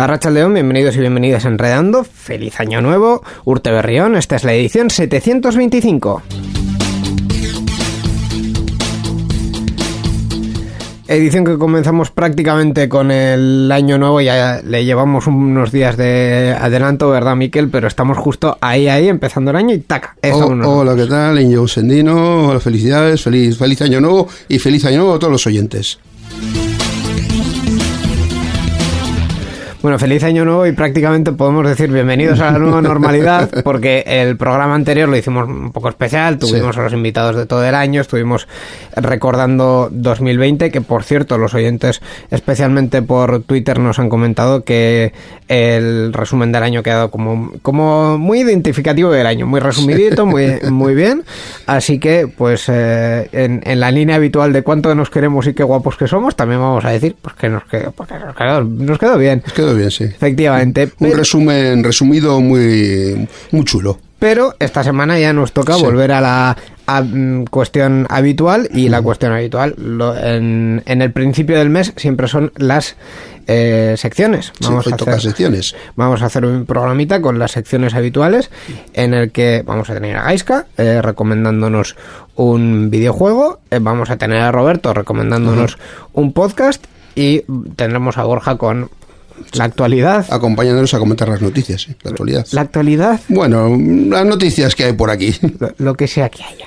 Arracha León, bienvenidos y bienvenidas a Enredando. Feliz año nuevo. Urte Berrión, esta es la edición 725. Edición que comenzamos prácticamente con el año nuevo, ya le llevamos unos días de adelanto, ¿verdad, Miquel? Pero estamos justo ahí, ahí, empezando el año y taca. Oh, hola, ¿qué tal? Inyo Sendino, hola, felicidades, feliz, feliz año nuevo y feliz año nuevo a todos los oyentes. Bueno, feliz año nuevo y prácticamente podemos decir bienvenidos a la nueva normalidad porque el programa anterior lo hicimos un poco especial, tuvimos a los invitados de todo el año, estuvimos recordando 2020, que por cierto los oyentes especialmente por Twitter nos han comentado que el resumen del año ha quedado como, como muy identificativo del año, muy resumidito, muy, muy bien, así que pues eh, en, la línea habitual de cuánto nos queremos y qué guapos que somos, también vamos a decir pues que nos quedó, porque nos quedó, nos quedó bien bien, sí. Efectivamente. Un resumen resumido muy, muy chulo. Pero esta semana ya nos toca volver a la mm, cuestión habitual y la cuestión habitual en, el principio del mes siempre son las eh, secciones. Vamos a hacer, secciones. Vamos a hacer un programita con las secciones habituales en el que vamos a tener a Gaiska eh, recomendándonos un videojuego, eh, vamos a tener a Roberto recomendándonos un podcast y tendremos a Borja con la actualidad. Acompañándonos a comentar las noticias, la actualidad. La actualidad. Bueno, las noticias que hay por aquí. lo que sea que haya.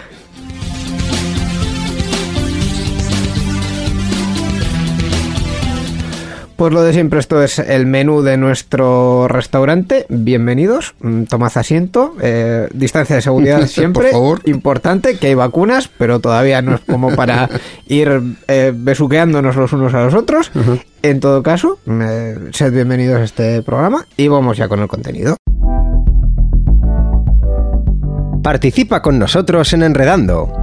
Pues lo de siempre, esto es el menú de nuestro restaurante. Bienvenidos, mm, tomad asiento. Eh, distancia de seguridad siempre. Importante, que hay vacunas, pero todavía no es como para ir eh, besuqueándonos los unos a los otros. En todo caso, eh, sed bienvenidos a este programa y vamos ya con el contenido. Participa con nosotros en Enredando.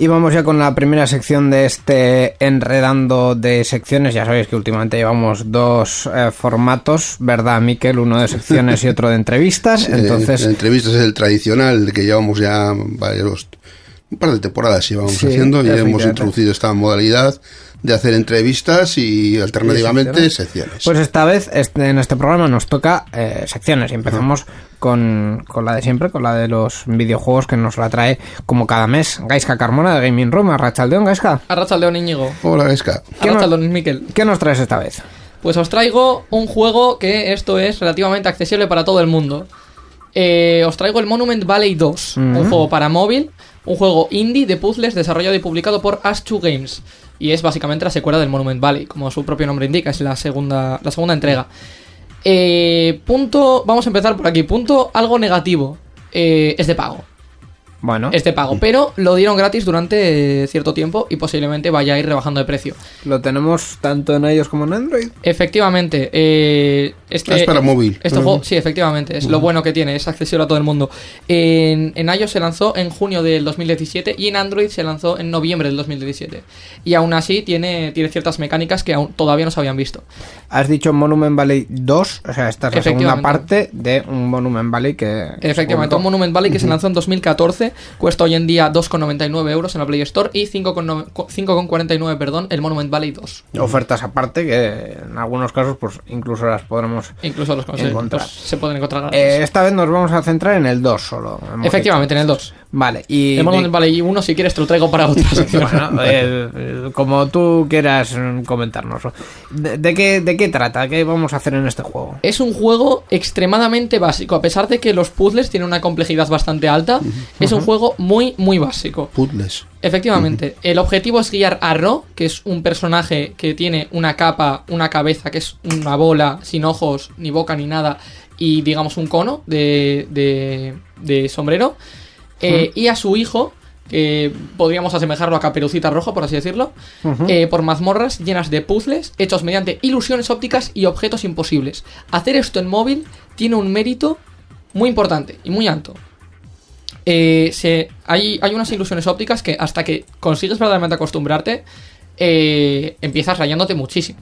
Y vamos ya con la primera sección de este enredando de secciones. Ya sabéis que últimamente llevamos dos eh, formatos, ¿verdad, Miquel? Uno de secciones y otro de entrevistas. Entonces, entrevistas es el tradicional que llevamos ya varios, un par de temporadas llevamos haciendo y hemos introducido esta modalidad de hacer entrevistas y alternativamente secciones. Pues esta vez este, en este programa nos toca eh, secciones y empezamos con, la de siempre, con la de los videojuegos que nos la trae como cada mes Gaiska Carmona de Gaming Room. Arrachaldeón, Gaiska. Arrachaldeón, Íñigo. Hola, Gaiska. Arrachaldeón, Miquel. ¿Qué nos traes esta vez? Pues os traigo un juego que esto es relativamente accesible para todo el mundo. Eh, os traigo el Monument Valley 2, un juego para móvil, un juego indie de puzzles desarrollado y publicado por Ash2 Games y es básicamente la secuela del Monument Valley, como su propio nombre indica, es la segunda, la segunda entrega. Eh, punto, vamos a empezar por aquí. Punto algo negativo, eh, es de pago. Bueno. es de pago. Pero lo dieron gratis durante cierto tiempo y posiblemente vaya a ir rebajando de precio. Lo tenemos tanto en iOS como en Android. Efectivamente, eh, este, es para móvil. Este juego, sí, efectivamente, es lo bueno que tiene, es accesible a todo el mundo. En, en iOS se lanzó en junio del 2017 y en Android se lanzó en noviembre del 2017. Y aún así tiene, tiene ciertas mecánicas que aún todavía no se habían visto. Has dicho Monument Valley 2, o sea, esta es la segunda parte de un Monument Valley que... Efectivamente, un Monument Valley que se lanzó en 2014, cuesta hoy en día 2,99 euros en la Play Store y 5,9 5,49, perdón, el Monument Valley 2. Ofertas aparte que en algunos casos pues incluso las podremos... Incluso los Encontrar. se pueden encontrar. Eh, esta vez nos vamos a centrar en el 2 solo. Efectivamente, en el 2. Vale, y... De- Valley 1, si quieres, te lo traigo para otra sección. Bueno, eh, como tú quieras mm, comentarnos. ¿De, de qué, ¿De qué trata? ¿Qué vamos a hacer en este juego? Es un juego extremadamente básico, a pesar de que los puzzles tienen una complejidad bastante alta. Es un juego muy, muy básico. Puzzles. Efectivamente, el objetivo es guiar a Ro, que es un personaje que tiene una capa, una cabeza, que es una bola sin ojos, ni boca, ni nada, y digamos un cono de, de, de sombrero, eh, y a su hijo, que podríamos asemejarlo a Caperucita Rojo, por así decirlo, eh, por mazmorras llenas de puzzles hechos mediante ilusiones ópticas y objetos imposibles. Hacer esto en móvil tiene un mérito muy importante y muy alto. Eh, se, hay, hay unas ilusiones ópticas que hasta que consigues verdaderamente acostumbrarte, eh, empiezas rayándote muchísimo.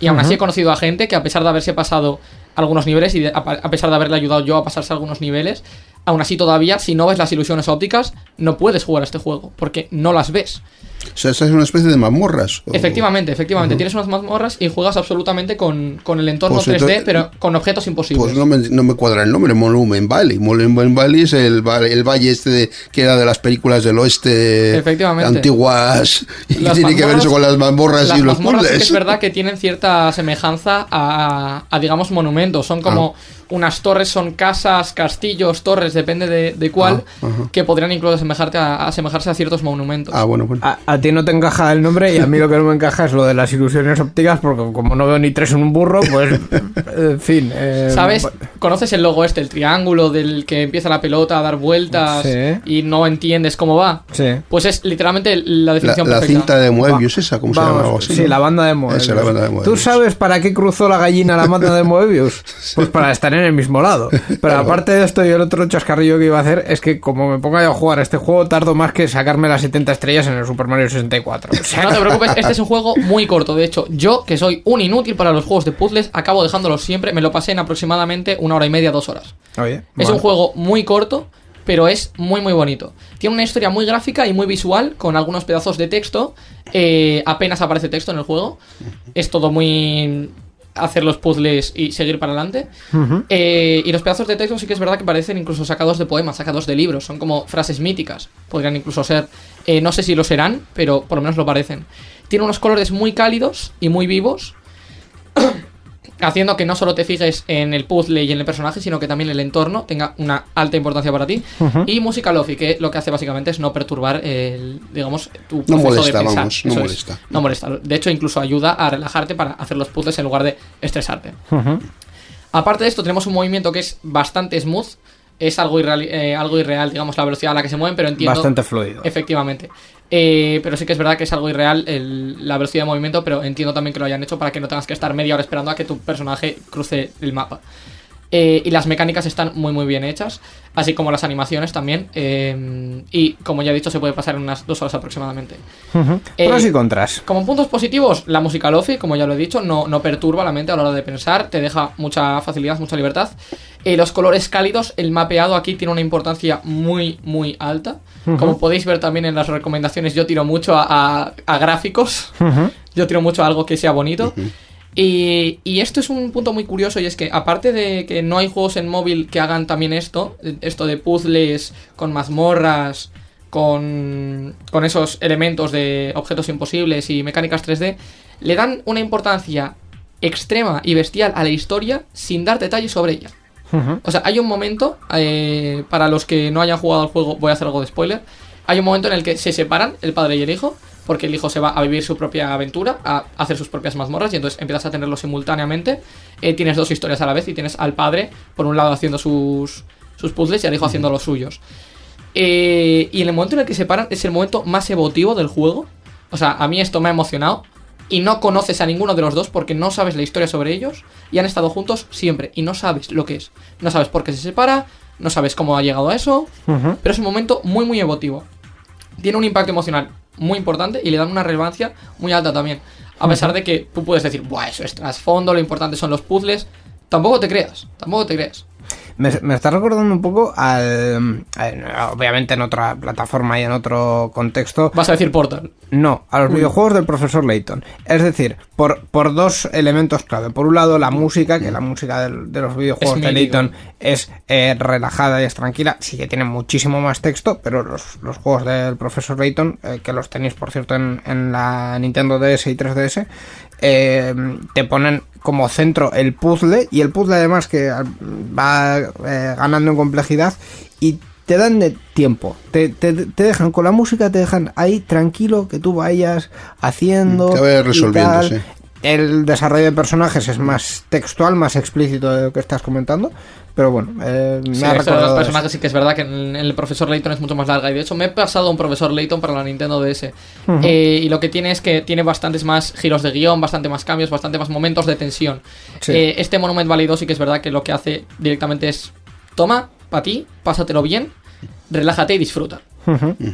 Y aún así he conocido a gente que a pesar de haberse pasado algunos niveles y de- a, a pesar de haberle ayudado yo a pasarse algunos niveles, aún así todavía, si no ves las ilusiones ópticas, no puedes jugar a este juego, porque no las ves. O sea, esta es una especie de mazmorras. o- Efectivamente, efectivamente. Tienes unas mazmorras y juegas absolutamente con, con el entorno Pues 3D, entonces- pero con objetos imposibles. Pues no me, no me cuadra el nombre, Monument Valley. Monument Valley es el, el valle este de- que era de las películas del oeste Efectivamente. antiguas. Y Las tiene que ver eso con las mazmorras Las y los mazmorras sí es verdad que tienen cierta semejanza a, a, digamos, monumentos. Son como Ah. unas torres, son casas, castillos, torres, depende de, de cuál, Ah, que podrían incluso asemejarte a, asemejarse a ciertos monumentos. Ah, bueno, bueno. A, a ti no te encaja el nombre y a mí lo que no me encaja es lo de las ilusiones ópticas porque como no veo ni tres en un burro, pues en fin. eh, ¿Sabes? ¿Conoces el logo este, el triángulo del que empieza la pelota a dar vueltas Sí. y no entiendes cómo va? Sí. Pues es literalmente la La, definición la perfecta. cinta de Moebius, esa, ¿cómo se Vamos, llama? Algo así, sí, ¿no? la banda de Moebius. Esa, la banda de ¿Tú Moebius. sabes para qué cruzó la gallina la banda de Moebius? Pues para estar en el mismo lado. Pero aparte de esto y el otro chascarrillo que iba a hacer es que como me ponga yo a jugar a este juego tardo más que sacarme las 70 estrellas en el Super Mario 64. O sea, No te preocupes, este es un juego muy corto. De hecho, yo, que soy un inútil para los juegos de puzzles, acabo dejándolos siempre. Me lo pasé en aproximadamente una hora y media, dos horas. Oye, Es bueno. un juego muy corto, pero es muy, muy bonito. Tiene una historia muy gráfica y muy visual, con algunos pedazos de texto. Eh, apenas aparece texto en el juego. Es todo muy hacer los puzzles y seguir para adelante. Eh, y los pedazos de texto sí que es verdad que parecen incluso sacados de poemas, sacados de libros. Son como frases míticas. Podrían incluso ser. Eh, no sé si lo serán, pero por lo menos lo parecen. Tiene unos colores muy cálidos y muy vivos. Haciendo que no solo te fijes en el puzzle y en el personaje, sino que también el entorno tenga una alta importancia para ti. Y música lofi, que lo que hace básicamente es no perturbar el, digamos, tu No proceso molesta, de pensar. vamos, no es. molesta. No molesta. De hecho, incluso ayuda a relajarte para hacer los puzzles en lugar de estresarte. Aparte de esto, tenemos un movimiento que es bastante smooth. Es algo irreal, eh, algo irreal, digamos, la velocidad a la que se mueven, pero entiendo. Bastante fluido. Efectivamente. Eh, pero sí que es verdad que es algo irreal el- la velocidad de movimiento, pero entiendo también que lo hayan hecho para que no tengas que estar media hora esperando a que tu personaje cruce el mapa. Eh, y las mecánicas están muy muy bien hechas, así como las animaciones también. eh, y como ya he dicho, se puede pasar en unas dos horas aproximadamente. Eh, Pros y contras. Como puntos positivos, la música lofi, como ya lo he dicho, no, no perturba la mente a la hora de pensar, te deja mucha facilidad, mucha libertad. Eh, los colores cálidos, el mapeado aquí tiene una importancia muy, muy alta. Como podéis ver también en las recomendaciones, yo tiro mucho a, a- a gráficos. Yo tiro mucho a algo que sea bonito. Y, y esto es un punto muy curioso y es que aparte de que no hay juegos en móvil que hagan también esto, esto de puzzles con mazmorras, con, con esos elementos de objetos imposibles y mecánicas 3D, le dan una importancia extrema y bestial a la historia sin dar detalles sobre ella. O sea, hay un momento, eh, para los que no hayan jugado al juego, voy a hacer algo de spoiler. Hay un momento en el que se separan el padre y el hijo, porque el hijo se va a vivir su propia aventura, a hacer sus propias mazmorras, y entonces empiezas a tenerlo simultáneamente. Eh, tienes dos historias a la vez y tienes al padre, por un lado, haciendo sus, sus puzzles y al hijo haciendo los suyos. Eh, y en el momento en el que se paran es el momento más emotivo del juego. O sea, a mí esto me ha emocionado. Y no conoces a ninguno de los dos porque no sabes la historia sobre ellos. Y han estado juntos siempre. Y no sabes lo que es. No sabes por qué se separa. No sabes cómo ha llegado a eso. Pero es un momento muy, muy emotivo. Tiene un impacto emocional muy importante y le dan una relevancia muy alta también. A pesar de que tú puedes decir, Buah, eso es trasfondo, lo importante son los puzzles. Tampoco te creas, tampoco te creas. Me, me está recordando un poco al. a- obviamente en otra plataforma y en otro contexto. Vas a decir Portal. No, a los videojuegos del profesor Layton. Es decir, por, por dos elementos clave. Por un lado, la música, que la música de, los videojuegos Es de. Layton es eh, relajada y es tranquila. Sí que tiene muchísimo más texto, pero los, los juegos del profesor Layton, eh, que los tenéis por cierto en, en la Nintendo DS y 3DS, eh, te ponen como centro el puzzle y el puzzle además que ah, va eh, ganando en complejidad y te dan de tiempo, te, te, te dejan con la música, te dejan ahí tranquilo que tú vayas haciendo. Que vayas y resolviendo, tal. sí. El desarrollo de personajes es más textual, más explícito de lo que estás comentando, pero bueno, eh, me Sí, ha recordado los eso. personajes sí que es verdad que en el profesor Layton es mucho más larga. Y de hecho me he pasado un profesor Layton para la Nintendo DS. Eh, y lo que tiene es que tiene bastantes más giros de guion, bastante más cambios, bastante más momentos de tensión. Sí. Eh, este Monument Valley 2 sí que es verdad que lo que hace directamente es toma, para ti, pásatelo bien, relájate y disfruta.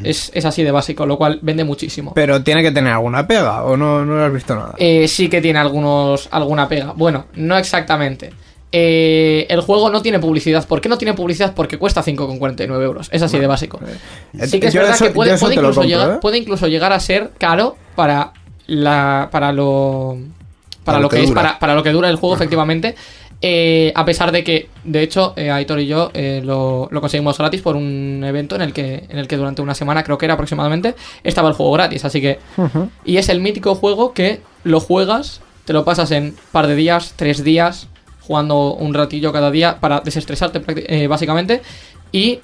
Es, es así de básico, lo cual vende muchísimo. Pero tiene que tener alguna pega, o no, no lo has visto nada. Eh, sí que tiene algunos alguna pega. Bueno, no exactamente. Eh, el juego no tiene publicidad. ¿Por qué no tiene publicidad? Porque cuesta 5,49 euros. Es así de básico. eh, Sí que es yo verdad eso- que puede, incluso compro, llegar, ¿eh? puede incluso llegar a ser caro para la para lo para, lo que, es dura. para, para lo que dura el juego efectivamente. Eh, a pesar de que, de hecho, eh, Aitor y yo eh, lo, lo conseguimos gratis por un evento en el que en el que durante una semana, creo que era aproximadamente, estaba el juego gratis. Así que y es el mítico juego que lo juegas, te lo pasas en par de días, tres días, jugando un ratillo cada día para desestresarte eh, básicamente y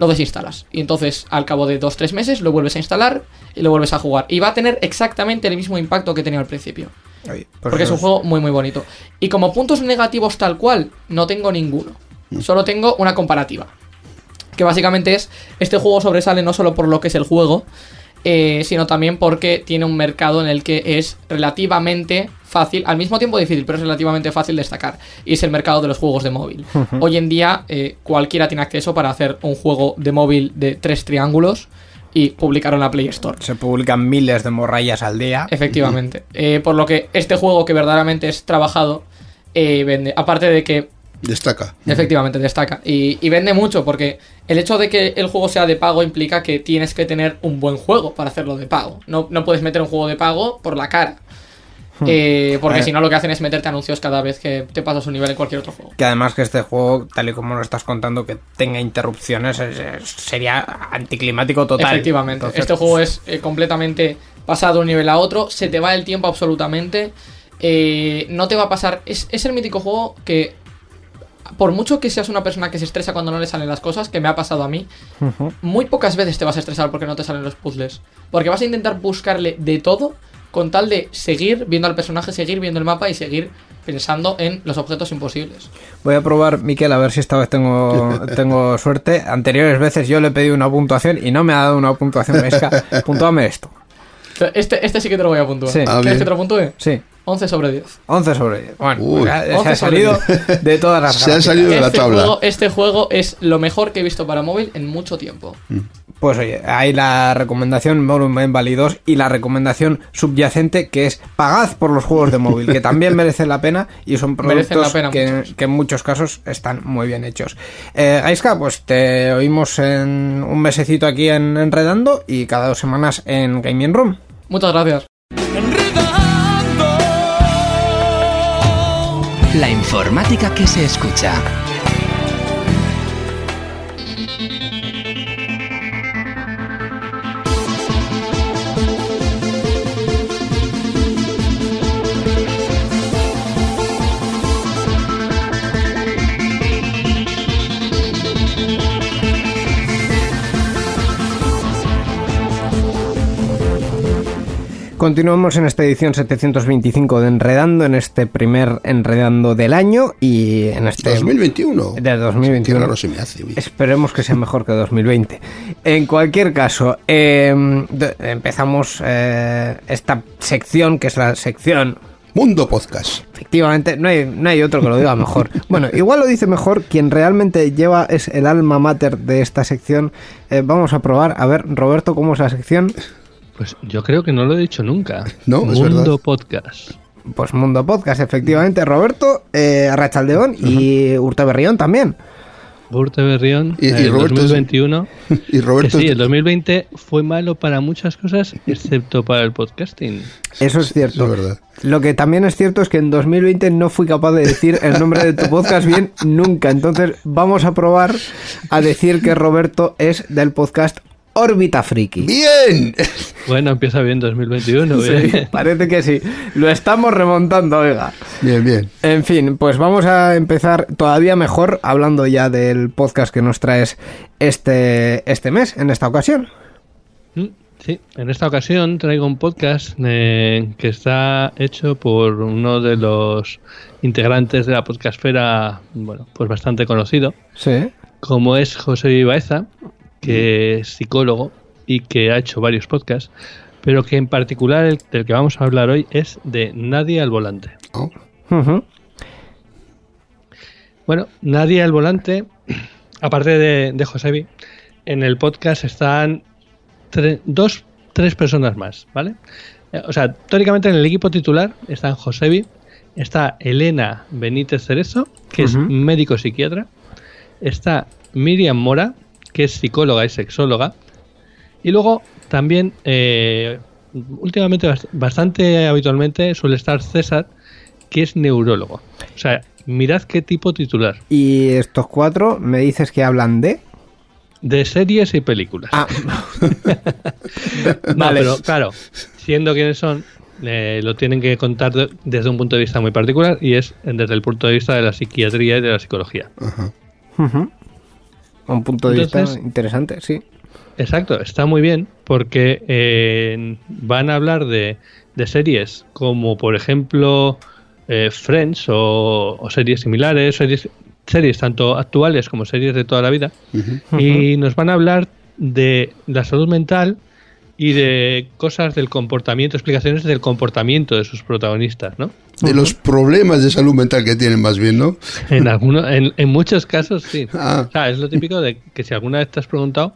lo desinstalas. Y entonces al cabo de dos, tres meses lo vuelves a instalar y lo vuelves a jugar. Y va a tener exactamente el mismo impacto que tenía al principio. Oye, pues porque es un juego muy muy bonito. Y como puntos negativos tal cual, no tengo ninguno. Solo tengo una comparativa. Que básicamente es, este juego sobresale no solo por lo que es el juego, eh, sino también porque tiene un mercado en el que es relativamente fácil, al mismo tiempo difícil, pero es relativamente fácil destacar. Y es el mercado de los juegos de móvil. Hoy en día eh, cualquiera tiene acceso para hacer un juego de móvil de tres triángulos y publicarlo en la Play Store. Se publican miles de morrayas al día. Efectivamente. Eh, por lo que este juego que verdaderamente es trabajado, eh, vende. Aparte de que Destaca. efectivamente destaca. Y, y vende mucho porque el hecho de que el juego sea de pago implica que tienes que tener un buen juego para hacerlo de pago. No, no puedes meter un juego de pago por la cara. Eh, porque Eh. si no lo que hacen es meterte anuncios cada vez que te pasas un nivel en cualquier otro juego. Que además que este juego, tal y como lo estás contando, que tenga interrupciones, es- es- sería anticlimático total. Efectivamente. Entonces, este juego es eh, completamente pasado de un nivel a otro. Se te va el tiempo absolutamente. eh, no te va a pasar. Es, es el mítico juego que. Por mucho que seas una persona que se estresa cuando no le salen las cosas, que me ha pasado a mí, muy pocas veces te vas a estresar porque no te salen los puzzles. Porque vas a intentar buscarle de todo con tal de seguir viendo al personaje, seguir viendo el mapa y seguir pensando en los objetos imposibles. Voy a probar, Miquel, a ver si esta vez tengo, tengo suerte. Anteriores veces yo le he pedido una puntuación y no me ha dado una puntuación. Vesca, puntúame esto. Este, este sí que te lo voy a puntuar. Sí. Ah, ¿Quieres que te lo puntúe? Sí. 11 sobre 10. 11 sobre 10. Bueno, Uy. se 11 ha salido de todas las Se ha salido de la Este tabla. juego, este juego es lo mejor que he visto para móvil en mucho tiempo. Pues oye, hay la recomendación Monument Valley 2 y la recomendación subyacente que es pagad por los juegos de móvil, que también merecen la pena y son productos pena que, que en muchos casos están muy bien hechos. Eh, Gaiska, pues te oímos en un mesecito aquí en Enredando y cada dos semanas en Gaming Room. Muchas gracias. La informática que se escucha. Continuamos en esta edición 725 de Enredando, en este primer Enredando del año y en este... 2021. De 2021. Qué raro se me hace. Esperemos que sea mejor que 2020. En cualquier caso, eh, de- empezamos eh, esta sección, que es la sección Mundo Podcast. Efectivamente, no hay, no hay otro que lo diga mejor. Bueno, igual lo dice mejor quien realmente lleva es el alma mater de esta sección. Eh, vamos a probar. A ver, Roberto, ¿cómo es la sección? Pues yo creo que no lo he dicho nunca. No, es Mundo verdad. Podcast. Pues Mundo Podcast, efectivamente. Roberto, eh, Arrachaldeón y Urteberrión también. Urte Berrión, Y- y el Roberto es- 2021. Y Que Roberto. sí, el 2020 fue malo para muchas cosas, excepto para el podcasting. Eso es es cierto. verdad. Lo que también es cierto es que en 2020 no fui capaz de decir el nombre de tu podcast bien nunca. Entonces vamos a probar a decir que Roberto es del podcast Órbita Friki. ¡Bien! Bueno, empieza bien 2021. Sí, parece que sí. Lo estamos remontando, oiga. Bien, bien. En fin, pues vamos a empezar todavía mejor hablando ya del podcast que nos traes este, este mes, en esta ocasión. Mm, Sí, en esta ocasión traigo un podcast eh, que está hecho por uno de los integrantes de la podcastfera, bueno, pues bastante conocido, Sí. como es José Vivaeza, que es psicólogo y que ha hecho varios podcasts, pero que en particular el del que vamos a hablar hoy es de Nadie al Volante. Oh. Bueno, Nadie al Volante, aparte de, de Josebi, en el podcast están tre- dos, tres personas más, ¿vale? Eh, O sea, teóricamente en el equipo titular están Josebi, está Elena Benítez Cerezo, que es médico psiquiatra, está Miriam Mora, que es psicóloga y sexóloga, y luego también, eh, últimamente, bast- bastante habitualmente, suele estar César, que es neurólogo. O sea, mirad qué tipo titular. Y estos cuatro me dices que hablan de... De series y películas. Ah, No, vale. pero claro, siendo quienes son, eh, lo tienen que contar de- desde un punto de vista muy particular y es desde el punto de vista de la psiquiatría y de la psicología. ajá. Un punto de Entonces- vista interesante, sí. Exacto, está muy bien porque eh, van a hablar de, de series como por ejemplo eh, Friends o, o series similares, series, series tanto actuales como series de toda la vida. Y nos van a hablar de la salud mental y de cosas del comportamiento, explicaciones del comportamiento de sus protagonistas, ¿no? De los problemas de salud mental que tienen más bien, ¿no? En, alguno, en, en muchos casos sí. Ah. O sea, es lo típico de que si alguna vez te has preguntado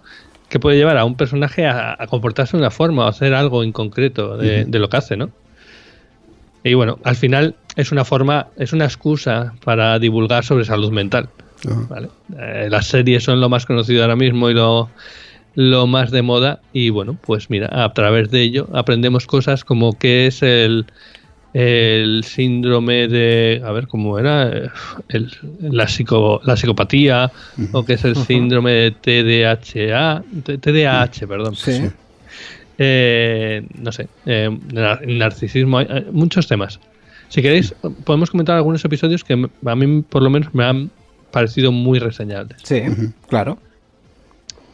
qué puede llevar a un personaje a, a comportarse de una forma o hacer algo en concreto de, de lo que hace, ¿no? Y bueno, al final es una forma, es una excusa para divulgar sobre salud mental. Ajá. ¿vale? Eh, las series son lo más conocido ahora mismo y lo, lo más de moda. Y bueno, pues mira, a través de ello aprendemos cosas como qué es el, el síndrome de. A ver, ¿cómo era? Eh, El, la, psico, la psicopatía, o qué es el síndrome de TDAH. T- TDAH, perdón. Sí. Eh, no sé, eh, nar- narcisismo, hay- hay muchos temas. Si queréis, podemos comentar algunos episodios que a mí por lo menos me han parecido muy reseñables. Sí, claro.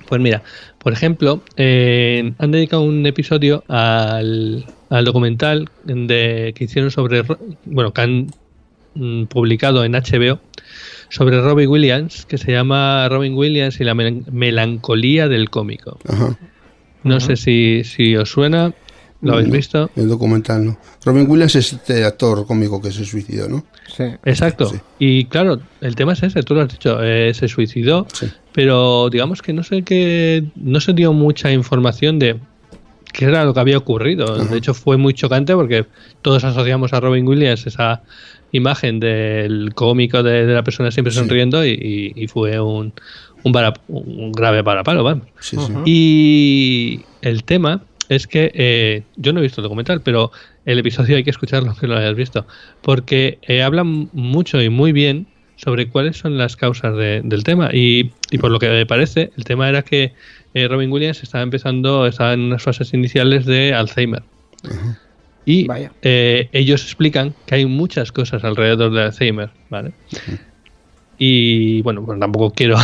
Pues mira, por ejemplo, eh, han dedicado un episodio al, al documental de, que hicieron sobre, bueno, que han mm, publicado en HBO sobre Robin Williams, que se llama Robin Williams y la mel- melancolía del cómico. Ajá. No sé si, si os suena, lo habéis No, visto. El documental, ¿no? Robin Williams es este actor cómico que se suicidó, ¿no? Sí. Exacto. Sí. Y claro, el tema es ese, tú lo has dicho, eh, se suicidó, Sí. pero digamos que no sé que no se dio mucha información de qué era lo que había ocurrido. De hecho, fue muy chocante porque todos asociamos a Robin Williams esa imagen del cómico de, de la persona siempre Sí. sonriendo y, y- y fue un, un, vara- un grave parapalo, vamos. Sí, sí. Y el tema es que eh, yo no he visto el documental, pero el episodio hay que escucharlo que lo hayas visto, porque eh, hablan mucho y muy bien sobre cuáles son las causas de- del tema. Y, y por lo que me parece, el tema era que eh, Robin Williams estaba empezando, estaba en unas fases iniciales de Alzheimer. Y eh, ellos explican que hay muchas cosas alrededor de Alzheimer, ¿vale? Y bueno, pues tampoco quiero,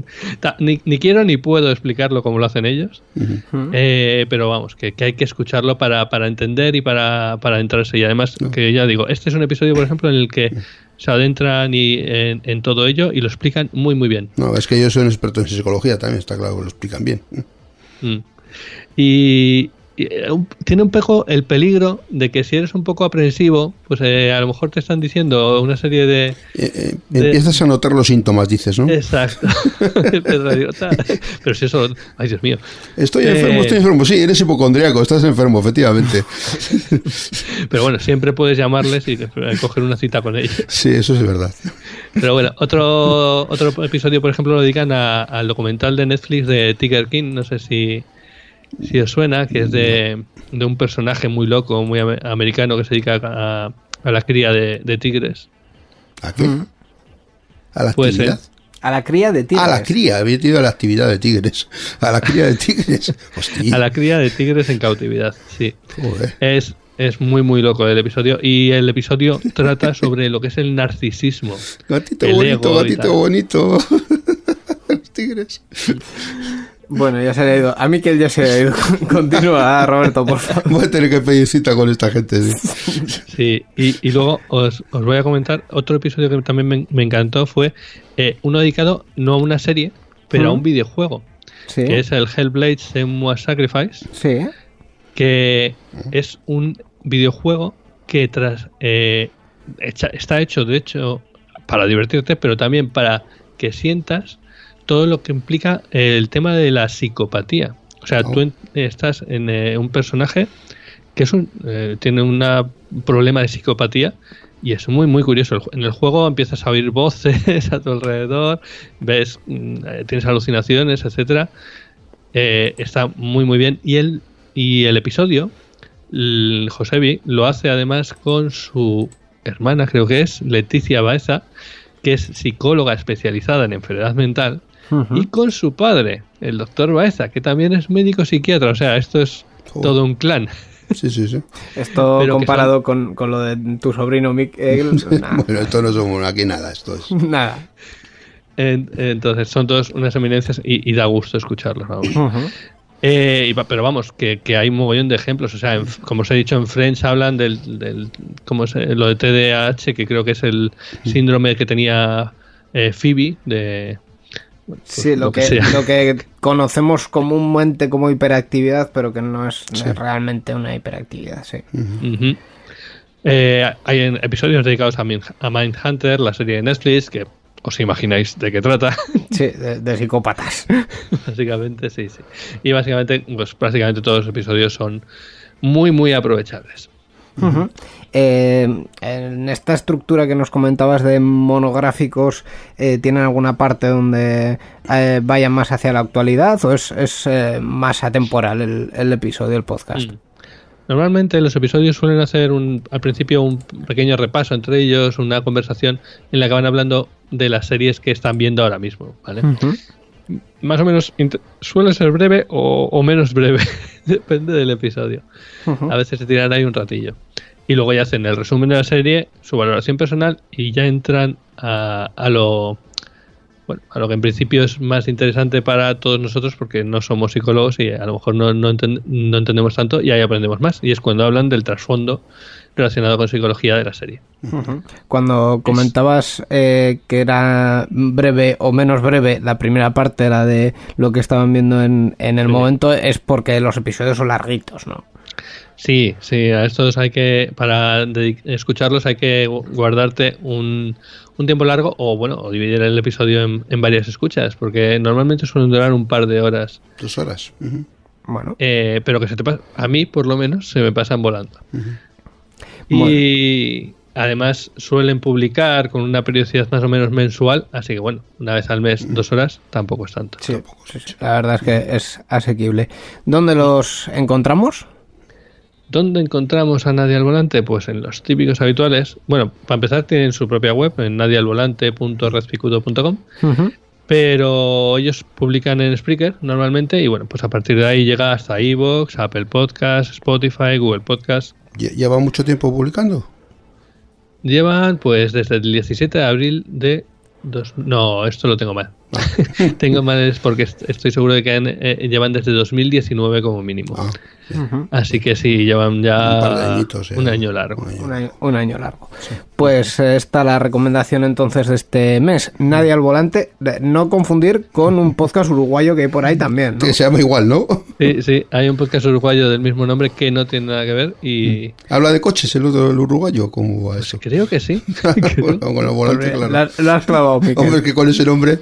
ni, quiero ni puedo explicarlo como lo hacen ellos, eh, pero vamos, que, hay que escucharlo para, para entender y para, para entrarse. Y además, que ya digo, este es un episodio, por ejemplo, en el que se adentran y, en, todo ello y lo explican muy, muy bien. No, es que yo soy un experto en psicología también, está claro que lo explican bien. Mm. Y, tiene un poco el peligro de que si eres un poco aprensivo, pues eh, a lo mejor te están diciendo una serie de, eh, Empiezas a notar los síntomas, dices, ¿no? Exacto. Pero si eso... Ay, Dios mío. Estoy enfermo, estoy enfermo. Sí, eres hipocondríaco, estás enfermo, efectivamente. Pero bueno, siempre puedes llamarles y coger una cita con ellos. Sí, eso es verdad. Pero bueno, otro, otro episodio, por ejemplo, lo dedican al documental de Netflix de Tiger King. No sé si si os suena, que es de, un personaje muy loco, muy americano que se dedica a, la cría de, tigres. ¿A qué? ¿A la actividad? A la cría de tigres. A la cría, había tenido a la actividad de tigres. A la cría de tigres. A la cría de tigres en cautividad, sí. Es, es muy, muy loco el episodio. Y el episodio trata sobre lo que es el narcisismo. Gatito bonito, gatito bonito. Los tigres. Bueno, ya se ha ido. A mí que él ya se ha ido. Continúa, Roberto, por favor. Voy a tener que pedir cita con esta gente. Sí, y, luego os, voy a comentar otro episodio que también me, encantó. Fue eh, uno dedicado no a una serie, pero a un videojuego. Sí. Que es el Hellblade Semua Sacrifice. Sí. Que es un videojuego que tras. Eh, está hecho, de hecho, para divertirte, pero también para que sientas todo lo que implica el tema de la psicopatía. O sea, tú oh. estás en eh, un personaje que es un, eh, tiene un problema de psicopatía y es muy muy curioso. En el juego empiezas a oír voces a tu alrededor, ves, mm, eh, tienes alucinaciones, etcétera. está muy muy bien y el y el episodio, Josebi lo hace además con su hermana, creo que es Leticia Baeza, que es psicóloga especializada en enfermedad mental y con su padre, el doctor Baeza, que también es médico psiquiatra. O sea, esto es todo un clan. Sí, sí, sí. Esto comparado con, lo de tu sobrino Miguel. bueno, esto no somos aquí nada, esto es. nada. entonces, son todos unas eminencias y, da gusto escucharlos. Eh, pero vamos, que, hay un mogollón de ejemplos. O sea, como os he dicho, en French hablan del, del ¿cómo es? lo de TDAH, que creo que es el síndrome que tenía eh, Phoebe de, sí, lo, que, lo que conocemos comúnmente como hiperactividad, pero que no es, realmente una hiperactividad, sí. Eh, hay episodios dedicados a, Mindhunter, la serie de Netflix, que os imagináis de qué trata. Sí, de, psicópatas. básicamente, sí, sí. Y básicamente, pues prácticamente todos los episodios son muy, muy aprovechables. Eh, en esta estructura que nos comentabas de monográficos, eh, ¿tienen alguna parte donde eh, vayan más hacia la actualidad o es, más atemporal el, episodio, el podcast? Mm. Normalmente los episodios suelen hacer un, al principio un pequeño repaso entre ellos, una conversación en la que van hablando de las series que están viendo ahora mismo, Más o menos suele ser breve o, menos breve, depende del episodio. A veces se tiran ahí un ratillo y luego ya hacen el resumen de la serie, su valoración personal y ya entran a, a lo bueno, a lo que en principio es más interesante para todos nosotros porque no somos psicólogos y a lo mejor no, no, entendemos tanto y ahí aprendemos más. Y es cuando hablan del trasfondo relacionado con psicología de la serie. Cuando comentabas eh, que era breve o menos breve la primera parte, la de lo que estaban viendo en, en el momento, es porque los episodios son larguitos, ¿no? Sí, sí, a estos hay que, para escucharlos hay que guardarte un, un tiempo largo o bueno, o dividir el episodio en, varias escuchas, porque normalmente suelen durar un par de horas. Dos horas. Bueno. Eh, pero que se te pasa, a mí por lo menos se me pasan volando. Y además suelen publicar con una periodicidad más o menos mensual, así que bueno, una vez al mes, dos horas, tampoco es tanto. sí, la verdad es que es asequible. ¿Dónde los encontramos? ¿Dónde encontramos a Nadie al Volante? Pues en los típicos habituales. Bueno, para empezar tienen su propia web en nadialvolante.redpicudo.com. Pero ellos publican en Spreaker normalmente y bueno, pues a partir de ahí llega hasta iVoox, Apple Podcast, Spotify, Google Podcast. ¿Lleva mucho tiempo publicando? Llevan pues desde el 17 de abril de no, esto lo tengo mal. tengo mal es porque estoy seguro de que eh, llevan desde 2019 como mínimo. Ah. Así que sí, llevan ya un, año largo. Un año, largo. Pues eh, está la recomendación entonces de este mes. Nadie al volante, no confundir con un podcast uruguayo que hay por ahí también. Que se llama igual, ¿no? Sí, sí, hay un podcast uruguayo del mismo nombre que no tiene nada que ver y... Mm. ¿Habla de coches el, el uruguayo? ¿Cómo va pues eso? creo que sí. con el volante, claro. Lo has clavado, Hombre, que con ese nombre...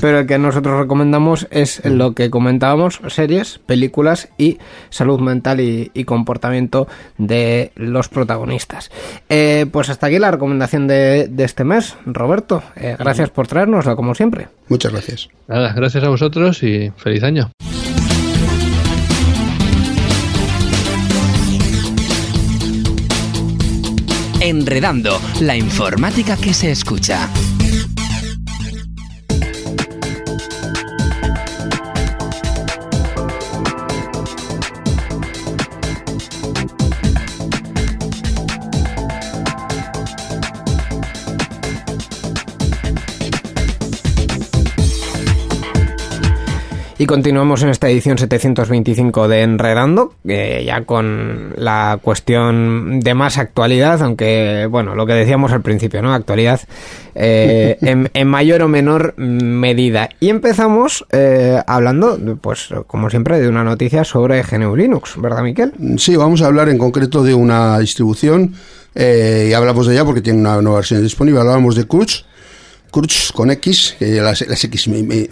Pero el que nosotros recomendamos es lo que comentábamos, series, películas y salud mental y, comportamiento de los protagonistas. Eh, pues hasta aquí la recomendación de, este mes, Roberto. Eh, gracias por traernosla, como siempre. Muchas gracias. Nada, gracias a vosotros y feliz año. Enredando, la informática que se escucha. Y continuamos en esta edición 725 de Enredando, ya con la cuestión de más actualidad, aunque, bueno, lo que decíamos al principio, ¿no? Actualidad eh, en, mayor o menor medida. Y empezamos eh, hablando, pues, como siempre, de una noticia sobre GNU Linux, ¿verdad, Miquel? Sí, vamos a hablar en concreto de una distribución, eh, y hablamos de ella porque tiene una nueva versión disponible. Hablamos de Cruz, Cruz con X, las, las X me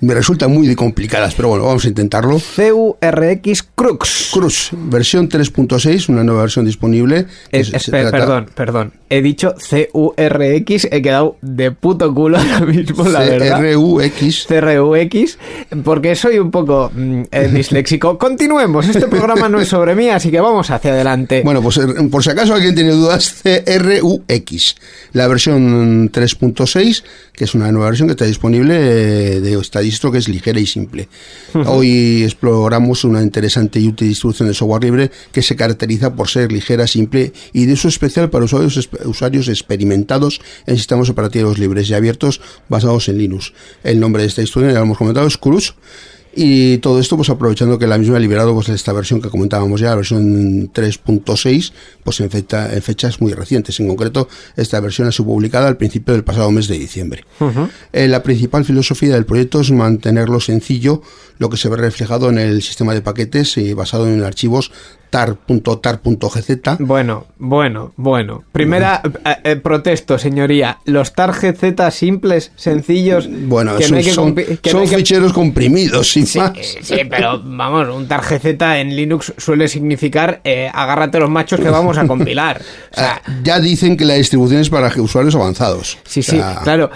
resultan muy complicadas, pero bueno, vamos a intentarlo. CURX Crux. Crux, versión 3.6, una nueva versión disponible. perdón, perdón. He dicho CURX, he quedado de puto culo ahora mismo, la verdad. CRUX. CRUX, porque soy un poco mm, eh, disléxico. Continuemos, este programa no es sobre mí, así que vamos hacia adelante. Bueno, pues eh, por si acaso alguien tiene dudas, CRUX, la versión 3.6, que es una nueva versión que está disponible eh, de que es ligera y simple. Hoy exploramos una interesante y útil distribución de software libre que se caracteriza por ser ligera, simple y de uso especial para usuarios, usuarios experimentados en sistemas operativos libres y abiertos basados en Linux. El nombre de esta distribución, ya lo hemos comentado, es Cruz y todo esto, pues aprovechando que la misma ha liberado pues, esta versión que comentábamos ya, la versión 3.6, pues en, fecha, en, fechas muy recientes. En concreto, esta versión ha sido publicada al principio del pasado mes de diciembre. Eh, la principal filosofía del proyecto es mantenerlo sencillo, lo que se ve reflejado en el sistema de paquetes y basado en archivos tar.tar.gz. Bueno, bueno, bueno. Primera eh, eh, protesto, señoría. Los tar.gz simples, sencillos. Bueno, que son, ficheros comprimidos, sin sí, Sí, pero vamos, un tar.gz en Linux suele significar eh, agárrate los machos que vamos a compilar. ya dicen que la distribución es para usuarios avanzados. Sí, sí, claro.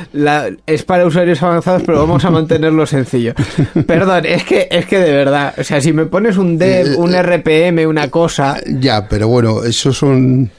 es para usuarios avanzados, pero vamos a mantenerlo sencillo. Perdón, es que, es que de verdad, o sea, si me pones un dev, un RPM, una cosa. Ya, pero bueno, esos son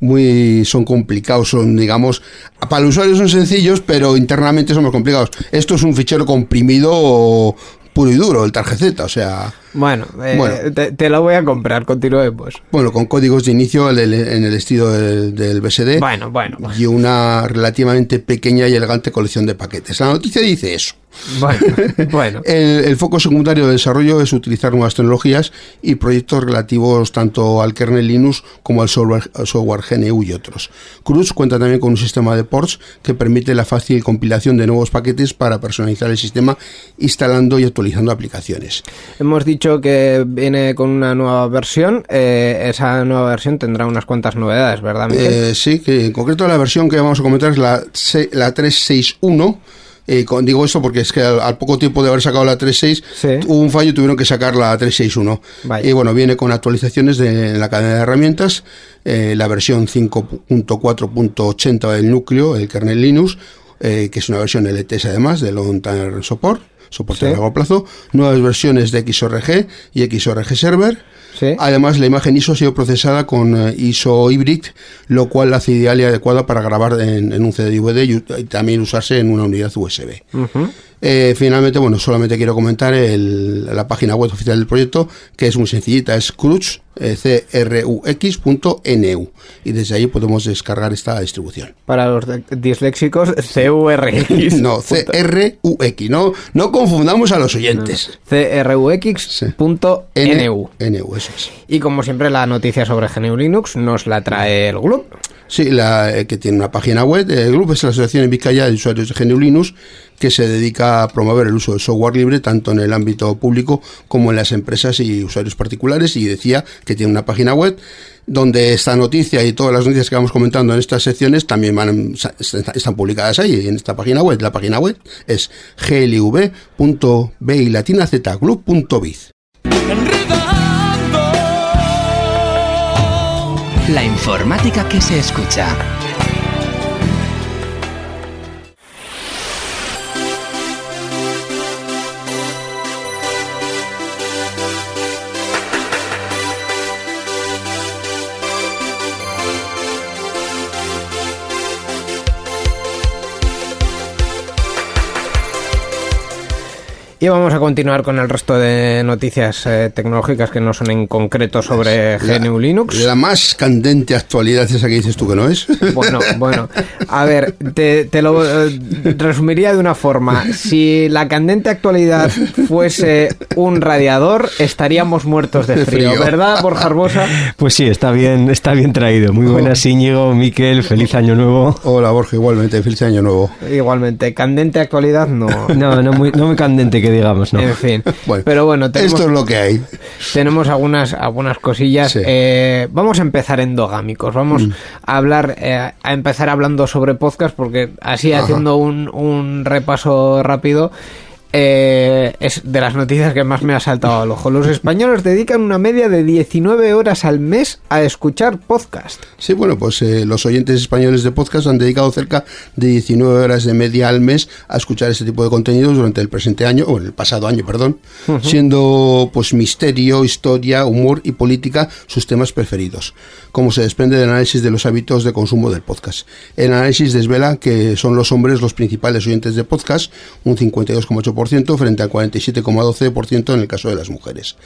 muy son complicados, son digamos, para el usuario son sencillos, pero internamente son más complicados. Esto es un fichero comprimido puro y duro, el tarjeta, o sea... Bueno, eh, Te, lo voy a comprar, continuemos. Bueno, con códigos de inicio en el estilo del, BSD. Bueno, bueno, Y una relativamente pequeña y elegante colección de paquetes. La noticia dice eso. Bueno, bueno. el, foco secundario de desarrollo es utilizar nuevas tecnologías y proyectos relativos tanto al kernel Linux como al software, software GNU y otros. Cruz cuenta también con un sistema de ports que permite la fácil compilación de nuevos paquetes para personalizar el sistema instalando y actualizando aplicaciones. Hemos dicho que viene con una nueva versión. Eh, esa nueva versión tendrá unas cuantas novedades, ¿verdad? Eh, sí, que en concreto la versión que vamos a comentar es la, la 361 eh, digo esto porque es que al, poco tiempo de haber sacado la 3.6 hubo un fallo y tuvieron que sacar la 3.6.1. Y bueno, viene con actualizaciones de la cadena de herramientas, eh, la versión 5.4.80 del núcleo, el kernel Linux, que es una versión LTS además de Long Term Support, soporte a largo plazo, nuevas versiones de XORG y XORG Server. Además, la imagen ISO ha sido procesada con eh, ISO Hybrid, lo cual la hace ideal y adecuada para grabar en, un CD DVD y, también usarse en una unidad USB. Eh, finalmente, bueno, solamente quiero comentar el- la página web oficial del proyecto, que es muy sencillita, es crux, eh, crux.nu. Y desde ahí podemos descargar esta distribución. Para los disléxicos, CURX. No, CRUX, no, no confundamos a los oyentes. CRUX.NU. NU, eso es. Y como siempre, la noticia sobre GNU Linux nos la trae el Gloop. Sí, la, eh, que tiene una página web. El grupo es la Asociación en Vizcaya de Usuarios de GNU Linux, que se dedica a promover el uso del software libre tanto en el ámbito público como en las empresas y usuarios particulares. Y decía que tiene una página web donde esta noticia y todas las noticias que vamos comentando en estas secciones también están publicadas ahí en esta página web. La página web es glv.b y latina z club.biz. La informática que se escucha. Y vamos a continuar con el resto de noticias eh, tecnológicas que no son en concreto sobre GNU Linux. La más candente actualidad esa que dices tú que no es. Bueno, bueno. A ver, te, te lo eh, resumiría de una forma. Si la candente actualidad fuese un radiador, estaríamos muertos de De frío, frío. ¿verdad, Borja Arbosa? Pues sí, está bien, está bien traído. Muy buenas, Íñigo, Miquel, feliz año nuevo. Hola Borja, igualmente, feliz año nuevo. Igualmente, candente actualidad no. No, no muy, no muy candente que digamos, ¿no? En fin. Bueno, Pero bueno, tenemos, Esto es lo que hay. tenemos algunas, algunas cosillas. Sí. Eh, vamos a empezar endogámicos. Vamos Mm. a hablar, eh, a empezar hablando sobre podcast, porque así Ajá. haciendo un, un repaso rápido. Eh, es de las noticias que más me ha saltado al ojo. Los españoles dedican una media de 19 horas al mes a escuchar podcast. Sí, bueno, pues eh, los oyentes españoles de podcast han dedicado cerca de 19 horas de media al mes a escuchar este tipo de contenidos durante el presente año, o el pasado año, perdón, siendo pues misterio, historia, humor y política sus temas preferidos, como se desprende del análisis de los hábitos de consumo del podcast. El análisis desvela que son los hombres los principales oyentes de podcast, un 52,8% frente al 47,12% en el caso de las mujeres.